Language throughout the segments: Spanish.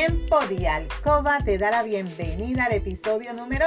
Tiempo de Alcoba te da la bienvenida al episodio número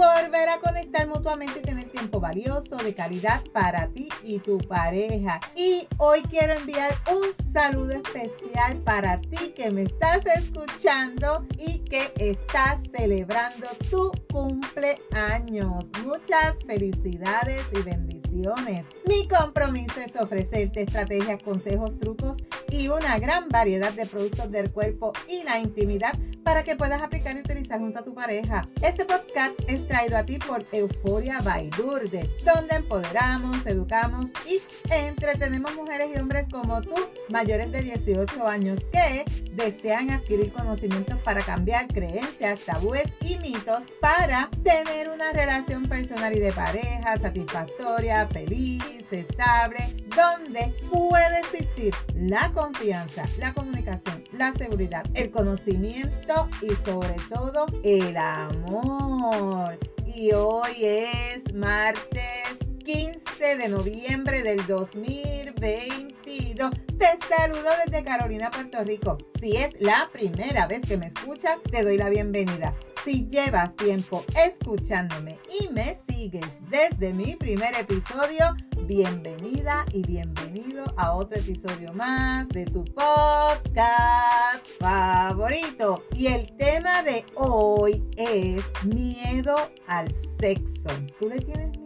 volver a conectar mutuamente y tener tiempo valioso, de calidad para ti y tu pareja. Y hoy quiero enviar un saludo especial para ti que me estás escuchando y que estás celebrando tu cumpleaños. Muchas felicidades y bendiciones. Mi compromiso es ofrecerte estrategias, consejos, trucos y una gran variedad de productos del cuerpo y la intimidad para que puedas aplicar y utilizar junto a tu pareja. Este podcast es traído a ti por Euforia by Lourdes, donde empoderamos, educamos y entretenemos mujeres y hombres como tú, mayores de 18 años, que desean adquirir conocimientos para cambiar creencias, tabúes y mitos para tener una relación personal y de pareja satisfactoria, feliz, estable, donde puede existir la confianza, la comunicación, la seguridad, el conocimiento y sobre todo el amor. Y hoy es martes 15 de noviembre del 2022. Te saludo desde Carolina, Puerto Rico. Si es la primera vez que me escuchas, te doy la bienvenida. Si llevas tiempo escuchándome y me sigues desde mi primer episodio, bienvenida y bienvenido a otro episodio más de tu podcast favorito. Y el tema de hoy es miedo al sexo. ¿Tú le tienes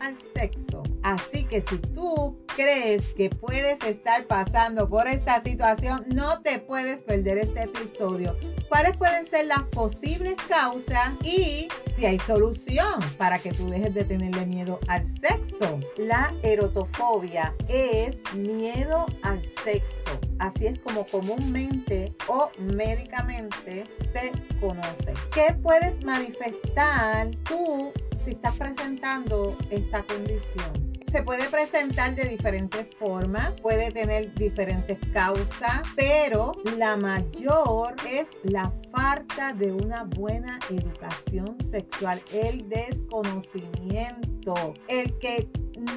al sexo? Así que si tú crees que puedes estar pasando por esta situación, no te puedes perder este episodio. ¿Cuáles pueden ser las posibles causas y si hay solución para que tú dejes de tenerle miedo al sexo? La erotofobia es miedo al sexo. Así es como comúnmente o médicamente se conoce. ¿Qué puedes manifestar tú si estás presentando esta condición? se puede presentar de diferentes formas, puede tener diferentes causas, pero la mayor es la falta de una buena educación sexual, el desconocimiento, el que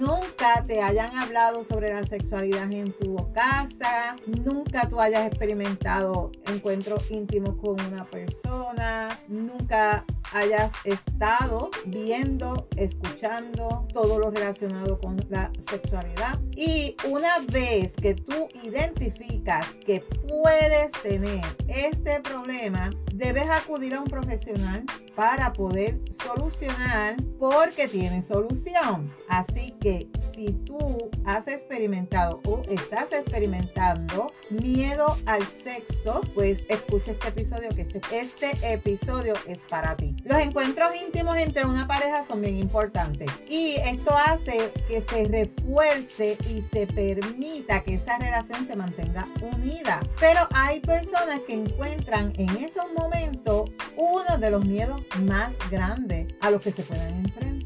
nunca te hayan hablado sobre la sexualidad en tu casa, nunca tú hayas experimentado encuentros íntimos con una persona, nunca hayas estado viendo, escuchando todo lo relacionado con la sexualidad. Y una vez que tú identificas que puedes tener este problema, debes acudir a un profesional para poder solucionar porque tiene solución. Así que si tú has experimentado o estás experimentando miedo al sexo, pues escucha este episodio que este, este episodio es para ti. Los encuentros íntimos entre una pareja son bien importantes y esto hace que se refuerce y se permita que esa relación se mantenga unida. Pero hay personas que encuentran en esos momentos uno de los miedos más grandes a los que se pueden enfrentar.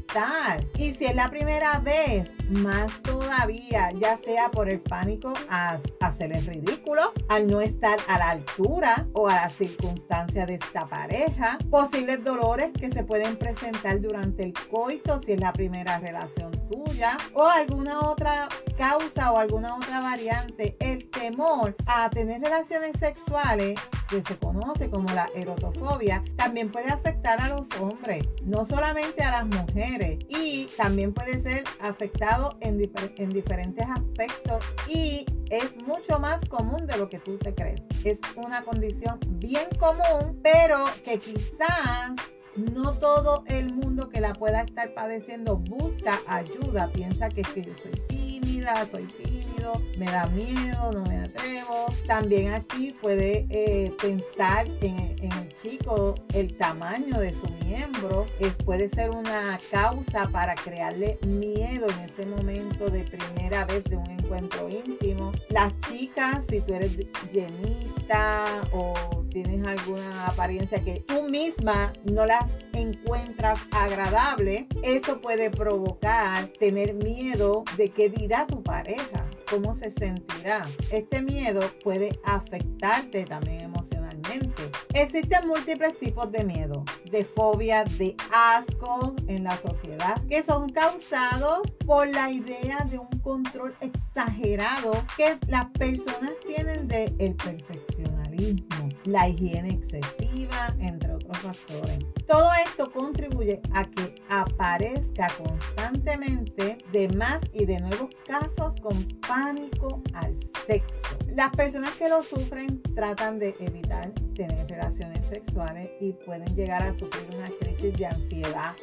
Y si es la primera vez, más todavía, ya sea por el pánico a hacer el ridículo, al no estar a la altura o a la circunstancia de esta pareja, posibles dolores que se pueden presentar durante el coito si es la primera relación tuya o alguna otra causa o alguna otra variante, el temor a tener relaciones sexuales que se conoce como la erotofobia, también puede afectar a los hombres, no solamente a las mujeres, y también puede ser afectado en, en diferentes aspectos y es mucho más común de lo que tú te crees. Es una condición bien común, pero que quizás no todo el mundo que la pueda estar padeciendo busca ayuda, piensa que es que yo soy tímida, soy tímido, me da miedo, no me atrevo. También aquí puede eh, pensar en, el chico el tamaño de su miembro, es, puede ser una causa para crearle miedo en ese momento de primera vez de un encuentro íntimo. Las chicas, si tú eres llenita o tienes alguna apariencia que tú misma no las encuentras agradable, eso puede provocar tener miedo de qué dirá tu pareja, cómo se sentirá. Este miedo puede afectarte también emocionalmente. Existen múltiples tipos de miedo, de fobia, de asco en la sociedad, que son causados por la idea de un control exagerado que las personas tienen de el perfeccionalismo, la higiene excesiva, entre otros factores. Todo esto contribuye a que aparezca constantemente de más y de nuevos casos con pánico al sexo. Las personas que lo sufren tratan de evitar tener relaciones sexuales y pueden llegar a sufrir una crisis de ansiedad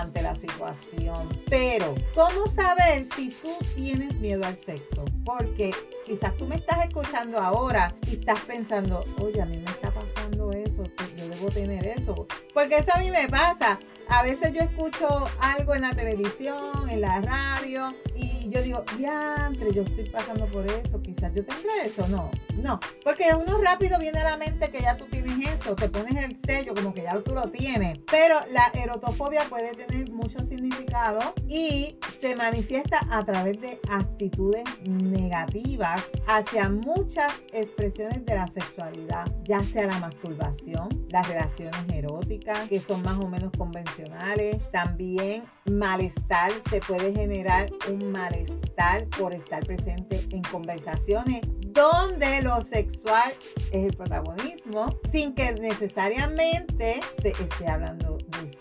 ante la situación. Pero, ¿cómo saber si tú tienes miedo al sexo? Porque quizás tú me estás escuchando ahora y estás pensando, oye, a mí me está pasando yo debo tener eso. Porque eso a mí me pasa. A veces yo escucho algo en la televisión, en la radio, y yo digo, diantre, yo estoy pasando por eso, quizás yo tendré eso. No, no, porque uno rápido viene a la mente que ya tú tienes eso, te pones el sello como que ya tú lo tienes. Pero la erotofobia puede tener mucho significado y se manifiesta a través de actitudes negativas hacia muchas expresiones de la sexualidad, ya sea la masturbación, las relaciones eróticas, que son más o menos convencionales, también malestar, se puede generar un malestar por estar presente en conversaciones donde lo sexual es el protagonismo, sin que necesariamente se esté hablando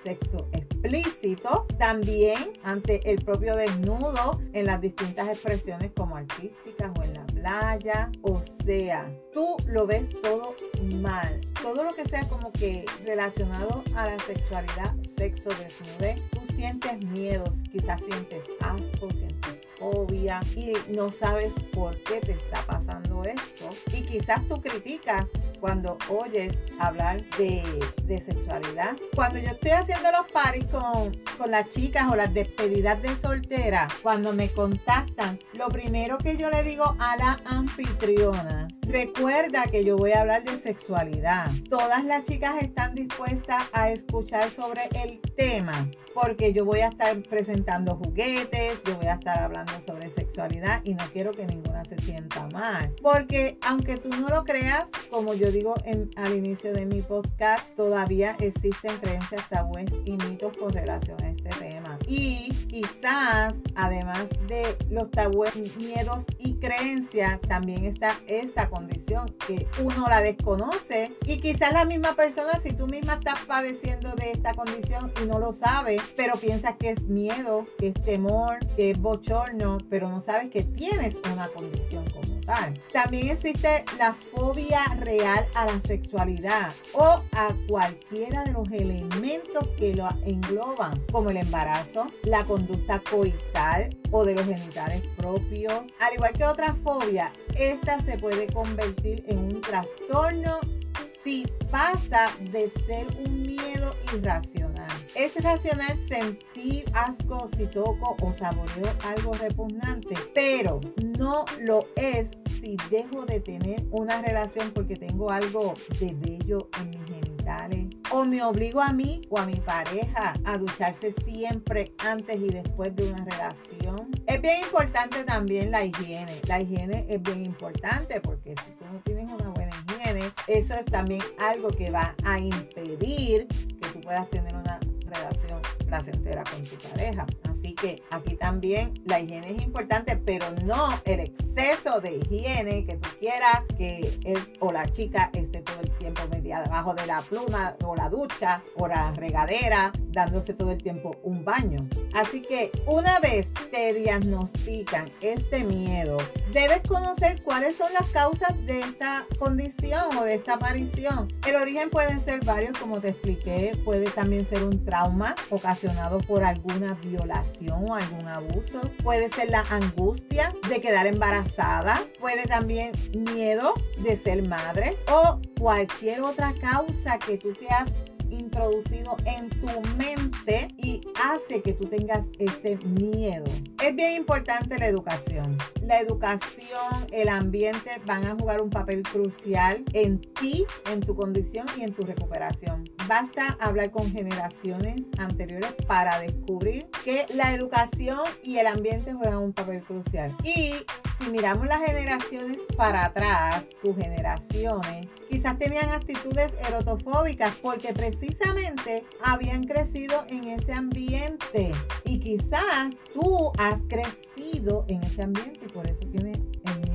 sexo explícito, también ante el propio desnudo en las distintas expresiones como artísticas o en la playa, o sea, tú lo ves todo mal, todo lo que sea como que relacionado a la sexualidad, sexo, desnudez, tú sientes miedos, quizás sientes asco, sientes obvia y no sabes por qué te está pasando esto. Y quizás tú criticas cuando oyes hablar de, de, sexualidad. Cuando yo estoy haciendo los paris con, con las chicas o las despedidas de soltera, cuando me contactan, lo primero que yo le digo a la anfitriona Recuerda que yo voy a hablar de sexualidad. Todas las chicas están dispuestas a escuchar sobre el tema porque yo voy a estar presentando juguetes, yo voy a estar hablando sobre sexualidad y no quiero que ninguna se sienta mal. Porque aunque tú no lo creas, como yo digo al inicio de mi podcast, todavía existen creencias tabúes y mitos con relación a este tema. Y quizás, además de los tabúes, miedos y creencias, también está esta condición que uno la desconoce y quizás la misma persona, si tú misma estás padeciendo de esta condición y no lo sabes, pero piensas que es miedo, que es temor, que es bochorno, pero no sabes que tienes una condición como tal. También existe la fobia real a la sexualidad o a cualquiera de los elementos que lo engloban, como el embarazo, la conducta coital o de los genitales propios. Al igual que otra fobia, esta se puede convertir en un trastorno si pasa de ser un miedo irracional. Es racional sentir asco si toco o saboreo algo repugnante, pero no lo es si dejo de tener una relación porque tengo algo de bello en mis genitales. O me obligo a mí o a mi pareja a ducharse siempre antes y después de una relación. Es bien importante también la higiene. La higiene es bien importante porque si tú no tienes una buena higiene, eso es también algo que va a impedir que tú puedas tener una relación placentera con tu pareja. Así que aquí también la higiene es importante, pero no el exceso de higiene que tú quieras que él o la chica esté todo el tiempo debajo de la pluma o la ducha o la regadera, dándose todo el tiempo un baño. Así que una vez te diagnostican este miedo, debes conocer cuáles son las causas de esta condición o de esta aparición. El origen puede ser varios, como te expliqué, puede también ser un trauma ocasionado por alguna violación o algún abuso, puede ser la angustia de quedar embarazada, puede también miedo de ser madre o cualquier otra causa que tú te has introducido en tu mente y hace que tú tengas ese miedo. Es bien importante la educación. La educación, el ambiente van a jugar un papel crucial en ti, en tu condición y en tu recuperación. Basta hablar con generaciones anteriores para descubrir que la educación y el ambiente juegan un papel crucial. Y si miramos las generaciones para atrás, tus generaciones, quizás tenían actitudes erotofóbicas porque precisamente habían crecido en ese ambiente. Y quizás tú has crecido en ese ambiente y por eso tienes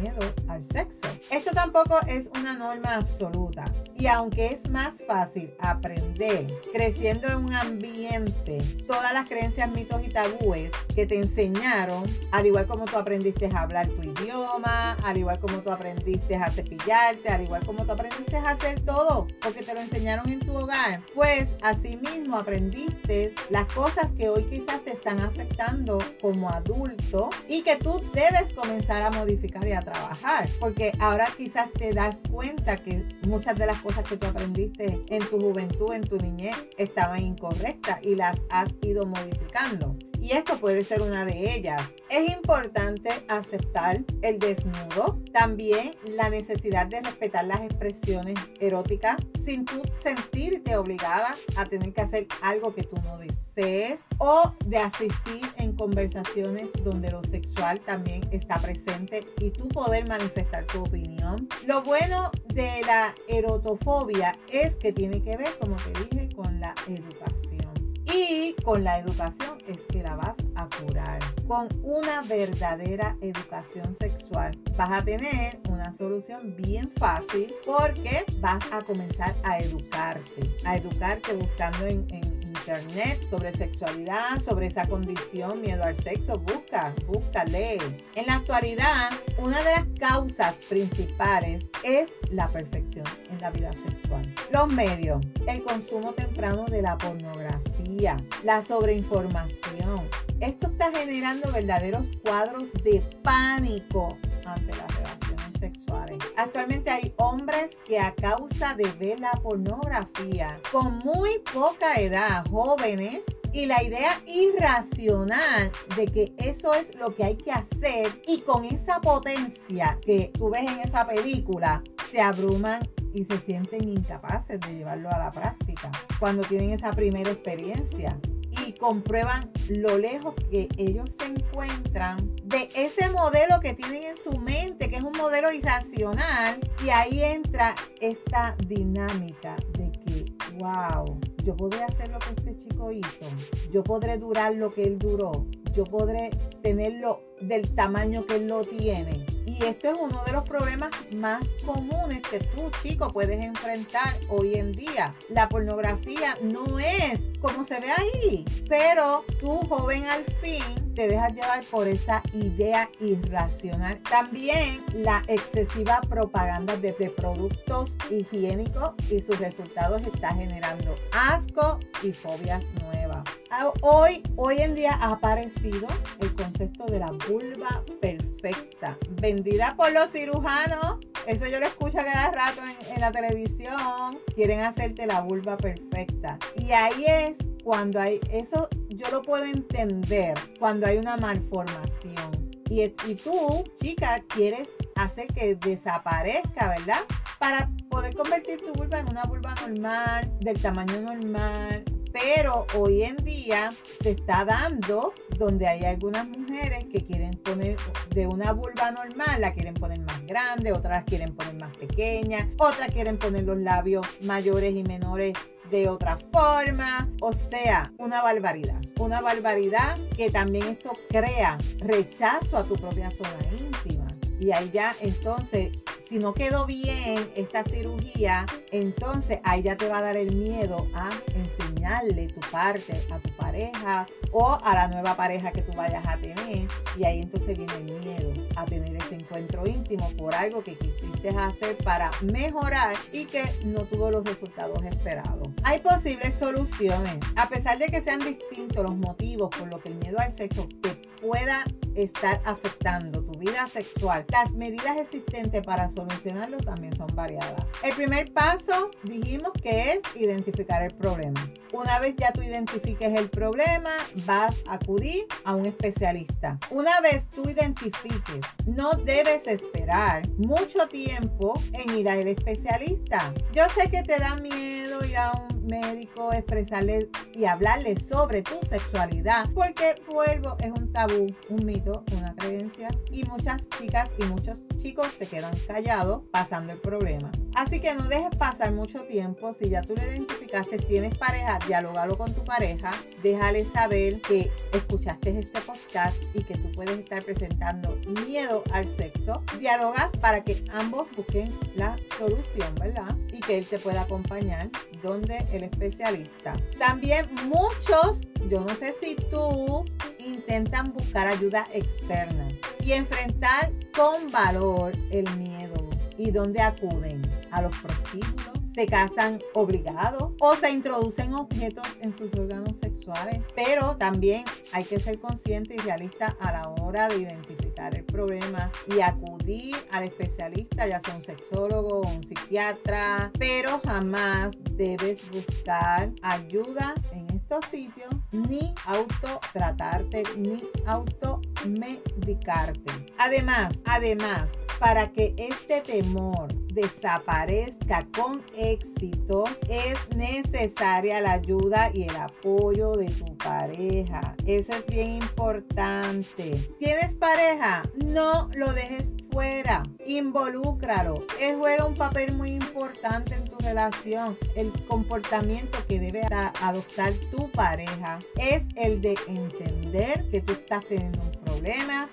miedo al sexo. Esto tampoco es una norma absoluta. Y aunque es más fácil aprender creciendo en un ambiente, todas las creencias, mitos y tabúes que te enseñaron, al igual como tú aprendiste a hablar tu idioma, al igual como tú aprendiste a cepillarte, al igual como tú aprendiste a hacer todo, porque te lo enseñaron en tu hogar, pues asimismo aprendiste las cosas que hoy quizás te están afectando como adulto y que tú debes comenzar a modificar y a trabajar, porque ahora quizás te das cuenta que muchas de las cosas que tú aprendiste en tu juventud, en tu niñez, estaban incorrectas y las has ido modificando. Y esto puede ser una de ellas. Es importante aceptar el desnudo, también la necesidad de respetar las expresiones eróticas sin tú sentirte obligada a tener que hacer algo que tú no desees o de asistir en conversaciones donde lo sexual también está presente y tú poder manifestar tu opinión. Lo bueno de la erotofobia es que tiene que ver, como te dije, con la educación. Y con la educación es que la vas a curar. Con una verdadera educación sexual vas a tener una solución bien fácil porque vas a comenzar a educarte. A educarte buscando en, internet sobre sexualidad, sobre esa condición, miedo al sexo, busca, busca. En la actualidad, una de las causas principales es la perfección en la vida sexual. Los medios, el consumo temprano de la pornografía, la sobreinformación. Esto está generando verdaderos cuadros de pánico ante las relaciones sexuales. Actualmente hay hombres que a causa de ver la pornografía con muy poca edad, jóvenes, y la idea irracional de que eso es lo que hay que hacer y con esa potencia que tú ves en esa película, se abruman y se sienten incapaces de llevarlo a la práctica cuando tienen esa primera experiencia y comprueban lo lejos que ellos se encuentran de ese modelo que tienen en su mente, que es un modelo irracional, y ahí entra esta dinámica de que, wow, yo podré hacer lo que este chico hizo, yo podré durar lo que él duró, yo podré tenerlo del tamaño que él lo tiene. Y esto es uno de los problemas más comunes que tú, chico, puedes enfrentar hoy en día. La pornografía no es como se ve ahí, pero tú, joven, al fin te dejas llevar por esa idea irracional. También la excesiva propaganda de, productos higiénicos y sus resultados está generando asco y fobias nuevas. Ah, hoy, hoy en día ha aparecido el concepto de la vulva perfecta, vendida por los cirujanos. Eso yo lo escucho cada rato en, en la televisión. Quieren hacerte la vulva perfecta. Y ahí es cuando hay, eso yo lo puedo entender, cuando hay una malformación. Y, y tú, chica, quieres hacer que desaparezca, ¿verdad? Para poder convertir tu vulva en una vulva normal, del tamaño normal, pero hoy en día se está dando donde hay algunas mujeres que quieren poner de una vulva normal, la quieren poner más grande, otras quieren poner más pequeña, otras quieren poner los labios mayores y menores de otra forma. O sea, una barbaridad. Una barbaridad que también esto crea rechazo a tu propia zona íntima. Y ahí ya entonces si no quedó bien esta cirugía, entonces ahí ya te va a dar el miedo a enseñarle tu parte a tu pareja o a la nueva pareja que tú vayas a tener. Y ahí entonces viene el miedo a tener ese encuentro íntimo por algo que quisiste hacer para mejorar y que no tuvo los resultados esperados. Hay posibles soluciones, a pesar de que sean distintos los motivos por los que el miedo al sexo te pueda estar afectando tu vida sexual. Las medidas existentes para solucionarlo también son variadas. El primer paso dijimos que es identificar el problema. Una vez ya tú identifiques el problema, vas a acudir a un especialista. Una vez tú identifiques, no debes esperar mucho tiempo en ir al especialista. Yo sé que te da miedo ir a un médico, expresarle y hablarle sobre tu sexualidad, porque vuelvo, es un tabú, un mito, una creencia, y muchas chicas y muchos chicos se quedan callados pasando el problema. Así que no dejes pasar mucho tiempo, si ya tú lo identificaste, tienes pareja, dialogalo con tu pareja, déjale saber que escuchaste este podcast y que tú puedes estar presentando miedo al sexo. Dialoga para que ambos busquen la solución, ¿verdad? Y que él te pueda acompañar donde el especialista. También muchos, yo no sé si tú, intentan buscar ayuda externa y enfrentar con valor el miedo. ¿Y dónde acuden? A los prostíbulos se casan obligados o se introducen objetos en sus órganos sexuales. Pero también hay que ser consciente y realista a la hora de identificar el problema y acudir al especialista, ya sea un sexólogo o un psiquiatra, pero jamás debes buscar ayuda en estos sitios ni autotratarte ni automedicarte. Además, además, para que este temor desaparezca con éxito, es necesaria la ayuda y el apoyo de tu pareja. Eso es bien importante. ¿Tienes pareja? No lo dejes fuera. Involúcralo. Él juega un papel muy importante en tu relación. El comportamiento que debe adoptar tu pareja es el de entender que tú estás teniendo un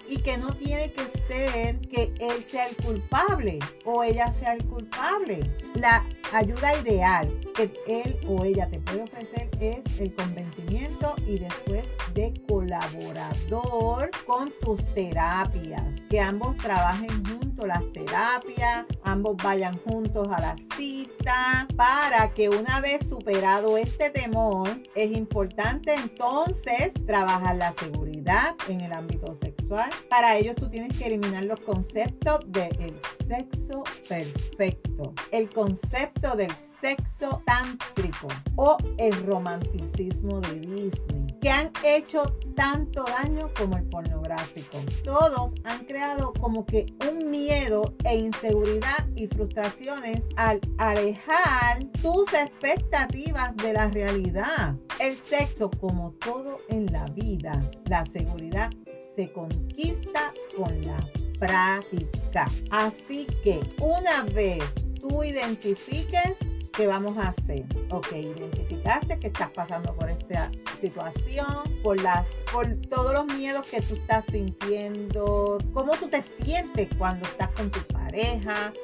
y que no tiene que ser que él sea el culpable o ella sea el culpable. La ayuda ideal que él o ella te puede ofrecer es el convencimiento y después de colaborador con tus terapias. Que ambos trabajen juntos las terapias, ambos vayan juntos a la cita para que una vez superado este temor, es importante entonces trabajar la seguridad en el ámbito sexual. Para ello tú tienes que eliminar los conceptos del sexo perfecto, el concepto del sexo tántrico o el romanticismo de Disney, que han hecho tanto daño como el pornográfico. Todos han creado como que un miedo e inseguridad y frustraciones al alejar tus expectativas de la realidad. El sexo, como todo en la vida, la seguridad se conquista con la práctica. Así que una vez tú identifiques ¿Qué vamos a hacer? Ok, identificaste que estás pasando por esta situación, por las, por todos los miedos que tú estás sintiendo, cómo tú te sientes cuando estás con tu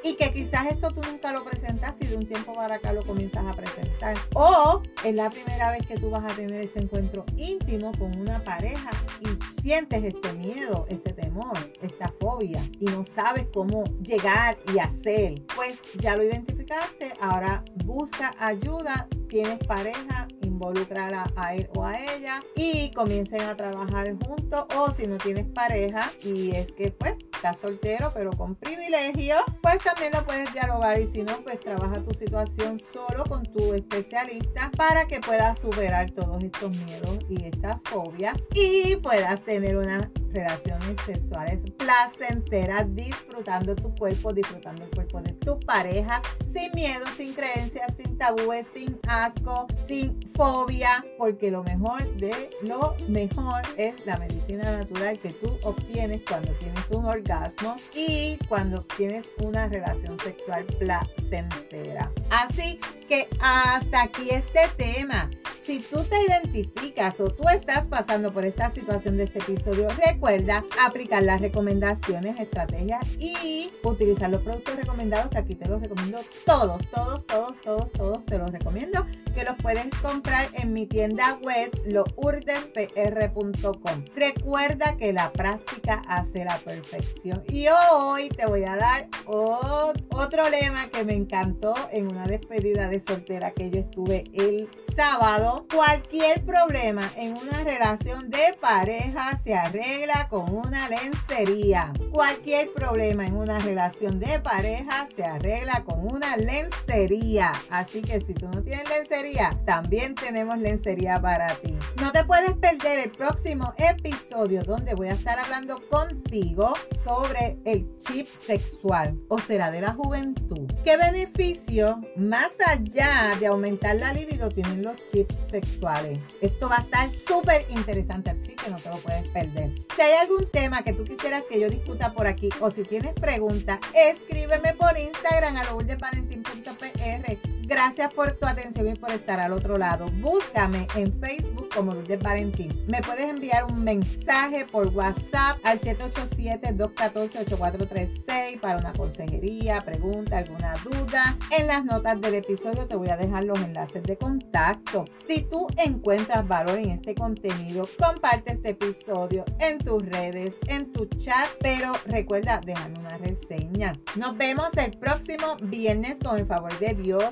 y que quizás esto tú nunca lo presentaste y de un tiempo para acá lo comienzas a presentar. O es la primera vez que tú vas a tener este encuentro íntimo con una pareja y sientes este miedo, este temor, esta fobia y no sabes cómo llegar y hacer. Pues ya lo identificaste, ahora busca ayuda, tienes pareja, involucrarla a él o a ella y comiencen a trabajar juntos o si no tienes pareja y es que pues estás soltero pero con privilegio, pues también lo puedes dialogar y si no pues trabaja tu situación solo con tu especialista para que puedas superar todos estos miedos y esta fobia y puedas tener una relaciones sexuales placenteras, disfrutando tu cuerpo, disfrutando el cuerpo de tu pareja, sin miedo, sin creencias, sin tabúes, sin asco, sin fobia, porque lo mejor de lo mejor es la medicina natural que tú obtienes cuando tienes un orgasmo y cuando tienes una relación sexual placentera. Así que hasta aquí este tema. Si tú te identificas o tú estás pasando por esta situación de este episodio, recuerda aplicar las recomendaciones, estrategias y utilizar los productos recomendados que aquí te los recomiendo todos, todos, todos, todos, todos te los recomiendo que los puedes comprar en mi tienda web lourdespr.com. Recuerda que la práctica hace la perfección. Y hoy te voy a dar otro lema que me encantó en una despedida de soltera que yo estuve el sábado. Cualquier problema en una relación de pareja se arregla con una lencería. Cualquier problema en una relación de pareja se arregla con una lencería. Así que si tú no tienes lencería, también tenemos lencería para ti. No te puedes perder el próximo episodio donde voy a estar hablando contigo sobre el chip sexual o será de la juventud. ¿Qué beneficio más allá de aumentar la libido tienen los chips sexuales? Esto va a estar súper interesante, así que no te lo puedes perder. Si hay algún tema que tú quisieras que yo discuta por aquí o si tienes preguntas, escríbeme por Instagram a lourdesvalentín.pr Gracias por tu atención y por estar al otro lado. Búscame en Facebook como Lourdes Valentín. Me puedes enviar un mensaje por WhatsApp al 787-214-8436 para una consejería, pregunta, alguna duda. En las notas del episodio te voy a dejar los enlaces de contacto. Si tú encuentras valor en este contenido, comparte este episodio en tus redes, en tu chat, pero recuerda, déjame una reseña. Nos vemos el próximo viernes con el favor de Dios